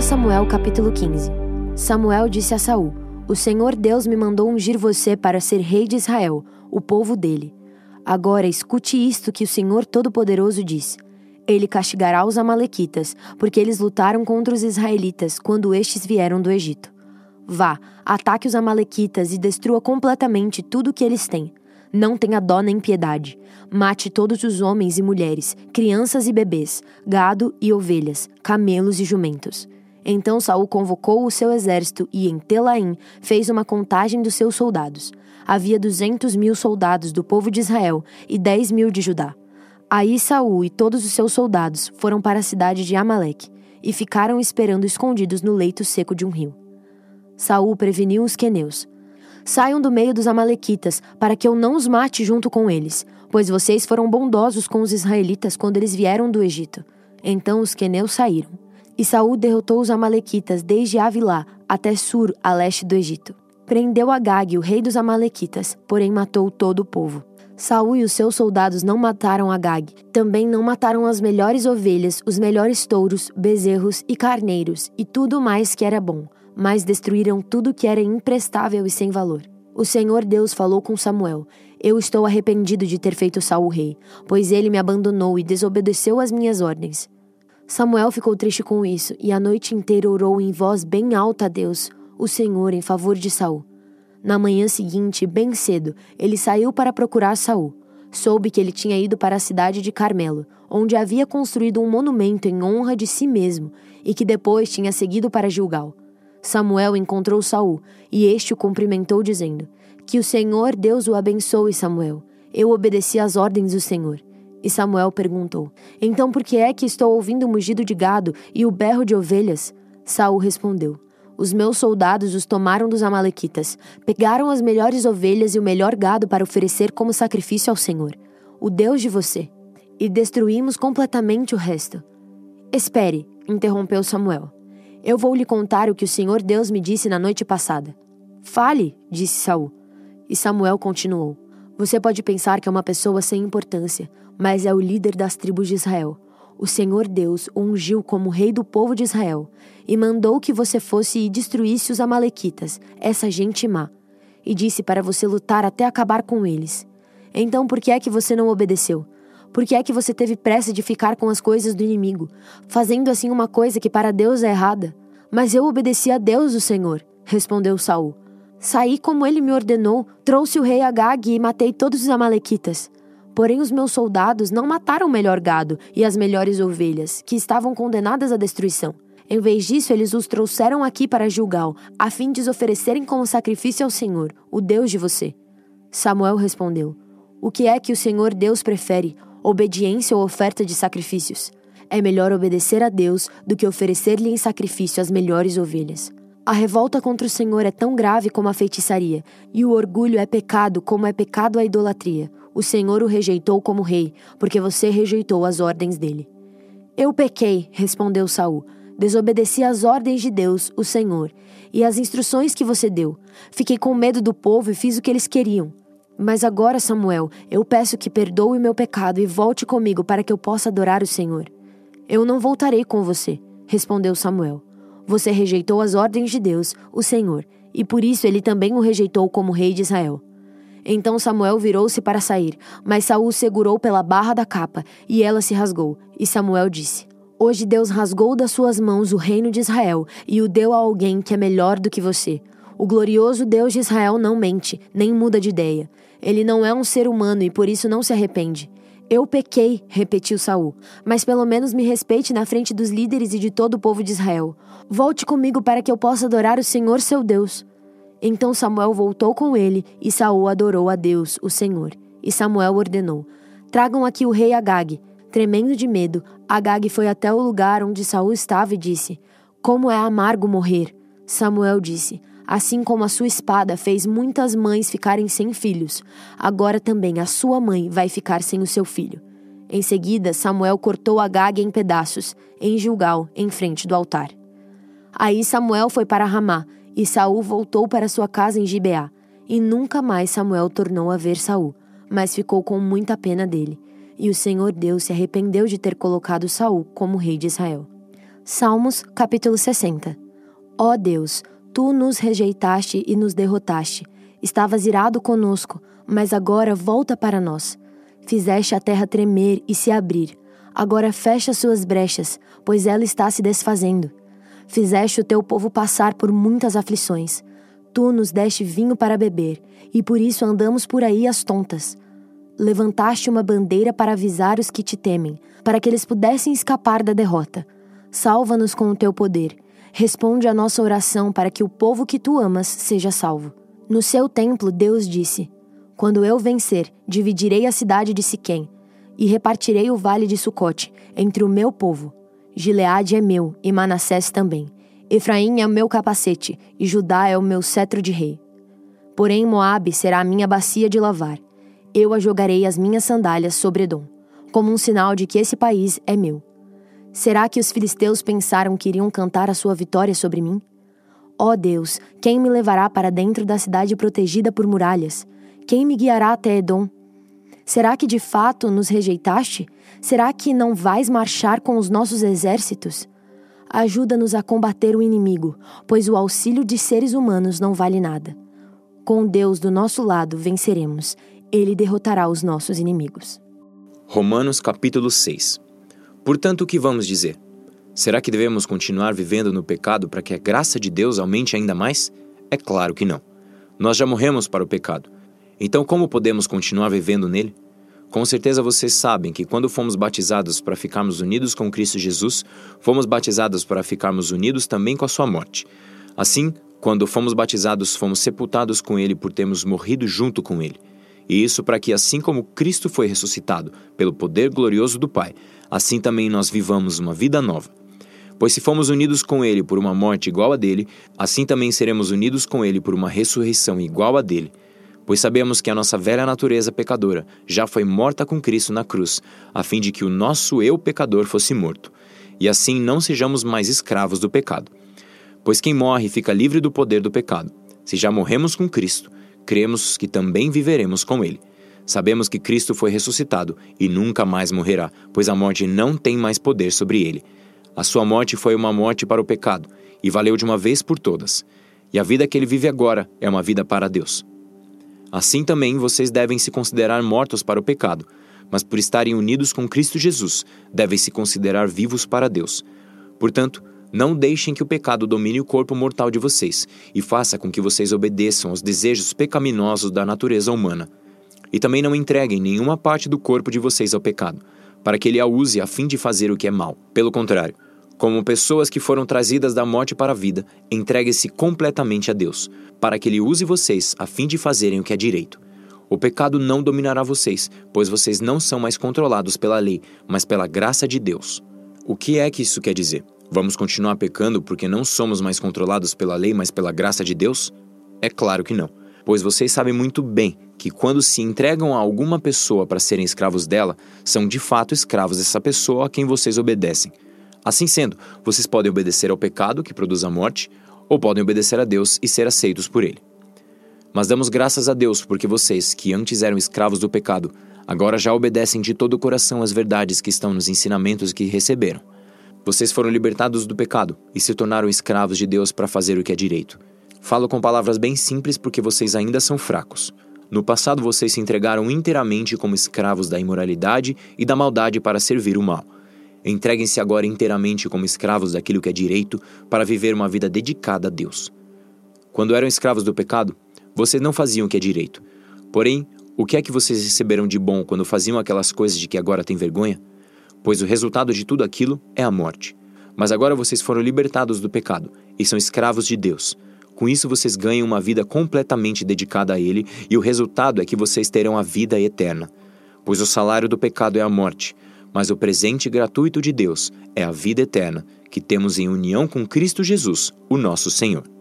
1 Samuel capítulo 15 Samuel disse a Saul: O Senhor Deus me mandou ungir você para ser rei de Israel, o povo dele. Agora escute isto que o Senhor Todo-Poderoso diz: Ele castigará os amalequitas, porque eles lutaram contra os israelitas quando estes vieram do Egito. Vá, ataque os amalequitas e destrua completamente tudo o que eles têm. Não tenha dó nem piedade. Mate todos os homens e mulheres, crianças e bebês, gado e ovelhas, camelos e jumentos. Então Saul convocou o seu exército e, em Telaim, fez uma contagem dos seus soldados. Havia duzentos mil soldados do povo de Israel e dez mil de Judá. Aí Saul e todos os seus soldados foram para a cidade de Amaleque e ficaram esperando escondidos no leito seco de um rio. Saul preveniu os queneus. Saiam do meio dos amalequitas, para que eu não os mate junto com eles, pois vocês foram bondosos com os israelitas quando eles vieram do Egito. Então os queneus saíram. E Saul derrotou os amalequitas desde Avilá até Sur, a leste do Egito. Prendeu Agag, o rei dos amalequitas, porém matou todo o povo. Saul e os seus soldados não mataram Agag. Também não mataram as melhores ovelhas, os melhores touros, bezerros e carneiros, e tudo mais que era bom mas destruíram tudo que era imprestável e sem valor. O Senhor Deus falou com Samuel: Eu estou arrependido de ter feito Saul rei, pois ele me abandonou e desobedeceu às minhas ordens. Samuel ficou triste com isso e a noite inteira orou em voz bem alta a Deus, o Senhor, em favor de Saul. Na manhã seguinte, bem cedo, ele saiu para procurar Saul. Soube que ele tinha ido para a cidade de Carmelo, onde havia construído um monumento em honra de si mesmo, e que depois tinha seguido para Gilgal. Samuel encontrou Saul, e este o cumprimentou dizendo: Que o Senhor Deus o abençoe, Samuel. Eu obedeci às ordens do Senhor. E Samuel perguntou: Então por que é que estou ouvindo o mugido de gado e o berro de ovelhas? Saul respondeu: Os meus soldados os tomaram dos amalequitas, pegaram as melhores ovelhas e o melhor gado para oferecer como sacrifício ao Senhor, o Deus de você, e destruímos completamente o resto. Espere, interrompeu Samuel. Eu vou lhe contar o que o Senhor Deus me disse na noite passada. Fale, disse Saul. E Samuel continuou: Você pode pensar que é uma pessoa sem importância, mas é o líder das tribos de Israel. O Senhor Deus o ungiu como rei do povo de Israel e mandou que você fosse e destruísse os Amalequitas, essa gente má, e disse para você lutar até acabar com eles. Então por que é que você não obedeceu? Por que é que você teve pressa de ficar com as coisas do inimigo, fazendo assim uma coisa que para Deus é errada? Mas eu obedeci a Deus, o Senhor, respondeu Saul. Saí como ele me ordenou, trouxe o rei Agag e matei todos os amalequitas. Porém, os meus soldados não mataram o melhor gado e as melhores ovelhas, que estavam condenadas à destruição. Em vez disso, eles os trouxeram aqui para Gilgal, a fim de os oferecerem como sacrifício ao Senhor, o Deus de você. Samuel respondeu: O que é que o Senhor Deus prefere, obediência ou oferta de sacrifícios. É melhor obedecer a Deus do que oferecer-lhe em sacrifício as melhores ovelhas. A revolta contra o Senhor é tão grave como a feitiçaria, e o orgulho é pecado como é pecado a idolatria. O Senhor o rejeitou como rei, porque você rejeitou as ordens dele. Eu pequei, respondeu Saul. Desobedeci às ordens de Deus, o Senhor, e às instruções que você deu. Fiquei com medo do povo e fiz o que eles queriam. Mas agora, Samuel, eu peço que perdoe o meu pecado e volte comigo para que eu possa adorar o Senhor. Eu não voltarei com você, respondeu Samuel. Você rejeitou as ordens de Deus, o Senhor, e por isso ele também o rejeitou como rei de Israel. Então Samuel virou-se para sair, mas Saul segurou pela barra da capa, e ela se rasgou. E Samuel disse: Hoje Deus rasgou das suas mãos o reino de Israel e o deu a alguém que é melhor do que você. O glorioso Deus de Israel não mente, nem muda de ideia. Ele não é um ser humano e por isso não se arrepende. Eu pequei, repetiu Saul, mas pelo menos me respeite na frente dos líderes e de todo o povo de Israel. Volte comigo para que eu possa adorar o Senhor seu Deus. Então Samuel voltou com ele e Saul adorou a Deus, o Senhor. E Samuel ordenou: Tragam aqui o rei Agag. Tremendo de medo, Agag foi até o lugar onde Saul estava e disse: Como é amargo morrer. Samuel disse: Assim como a sua espada fez muitas mães ficarem sem filhos, agora também a sua mãe vai ficar sem o seu filho. Em seguida, Samuel cortou Agag em pedaços, em Gilgal, em frente do altar. Aí Samuel foi para Ramá, e Saul voltou para sua casa em Gibeá. E nunca mais Samuel tornou a ver Saul, mas ficou com muita pena dele. E o Senhor Deus se arrependeu de ter colocado Saul como rei de Israel. Salmos, capítulo 60. Ó Deus, tu nos rejeitaste e nos derrotaste. Estavas irado conosco, mas agora volta para nós. Fizeste a terra tremer e se abrir. Agora fecha suas brechas, pois ela está se desfazendo. Fizeste o teu povo passar por muitas aflições. Tu nos deste vinho para beber, e por isso andamos por aí às tontas. Levantaste uma bandeira para avisar os que te temem, para que eles pudessem escapar da derrota. Salva-nos com o teu poder. Responde a nossa oração para que o povo que tu amas seja salvo. No seu templo, Deus disse: Quando eu vencer, dividirei a cidade de Siquém e repartirei o vale de Sucote entre o meu povo. Gileade é meu e Manassés também. Efraim é o meu capacete e Judá é o meu cetro de rei. Porém, Moabe será a minha bacia de lavar. Eu a jogarei as minhas sandálias sobre Edom, como um sinal de que esse país é meu. Será que os filisteus pensaram que iriam cantar a sua vitória sobre mim? Ó oh Deus, quem me levará para dentro da cidade protegida por muralhas? Quem me guiará até Edom? Será que de fato nos rejeitaste? Será que não vais marchar com os nossos exércitos? Ajuda-nos a combater o inimigo, pois o auxílio de seres humanos não vale nada. Com Deus do nosso lado venceremos. Ele derrotará os nossos inimigos. Romanos capítulo 6 Portanto, o que vamos dizer? Será que devemos continuar vivendo no pecado para que a graça de Deus aumente ainda mais? É claro que não. Nós já morremos para o pecado. Então, como podemos continuar vivendo nele? Com certeza vocês sabem que quando fomos batizados para ficarmos unidos com Cristo Jesus, fomos batizados para ficarmos unidos também com a sua morte. Assim, quando fomos batizados, fomos sepultados com ele por termos morrido junto com ele. E isso para que, assim como Cristo foi ressuscitado pelo poder glorioso do Pai, assim também nós vivamos uma vida nova. Pois se fomos unidos com Ele por uma morte igual a dele, assim também seremos unidos com Ele por uma ressurreição igual a dele. Pois sabemos que a nossa velha natureza pecadora já foi morta com Cristo na cruz, a fim de que o nosso eu pecador fosse morto, e assim não sejamos mais escravos do pecado. Pois quem morre fica livre do poder do pecado. Se já morremos com Cristo, cremos que também viveremos com Ele. Sabemos que Cristo foi ressuscitado e nunca mais morrerá, pois a morte não tem mais poder sobre ele. A sua morte foi uma morte para o pecado e valeu de uma vez por todas. E a vida que ele vive agora é uma vida para Deus. Assim também vocês devem se considerar mortos para o pecado, mas por estarem unidos com Cristo Jesus, devem se considerar vivos para Deus. Portanto, não deixem que o pecado domine o corpo mortal de vocês e faça com que vocês obedeçam aos desejos pecaminosos da natureza humana. E também não entreguem nenhuma parte do corpo de vocês ao pecado, para que ele a use a fim de fazer o que é mal. Pelo contrário, como pessoas que foram trazidas da morte para a vida, entregue-se completamente a Deus, para que ele use vocês a fim de fazerem o que é direito. O pecado não dominará vocês, pois vocês não são mais controlados pela lei, mas pela graça de Deus. O que é que isso quer dizer? Vamos continuar pecando porque não somos mais controlados pela lei, mas pela graça de Deus? É claro que não pois vocês sabem muito bem que quando se entregam a alguma pessoa para serem escravos dela, são de fato escravos dessa pessoa a quem vocês obedecem. Assim sendo, vocês podem obedecer ao pecado que produz a morte, ou podem obedecer a Deus e ser aceitos por Ele. Mas damos graças a Deus porque vocês, que antes eram escravos do pecado, agora já obedecem de todo o coração às verdades que estão nos ensinamentos que receberam. Vocês foram libertados do pecado e se tornaram escravos de Deus para fazer o que é direito. Falo com palavras bem simples porque vocês ainda são fracos. No passado vocês se entregaram inteiramente como escravos da imoralidade e da maldade para servir o mal. Entreguem-se agora inteiramente como escravos daquilo que é direito para viver uma vida dedicada a Deus. Quando eram escravos do pecado, vocês não faziam o que é direito. Porém, o que é que vocês receberam de bom quando faziam aquelas coisas de que agora têm vergonha? Pois o resultado de tudo aquilo é a morte. Mas agora vocês foram libertados do pecado e são escravos de Deus. Com isso, vocês ganham uma vida completamente dedicada a Ele, e o resultado é que vocês terão a vida eterna. Pois o salário do pecado é a morte, mas o presente gratuito de Deus é a vida eterna, que temos em união com Cristo Jesus, o nosso Senhor.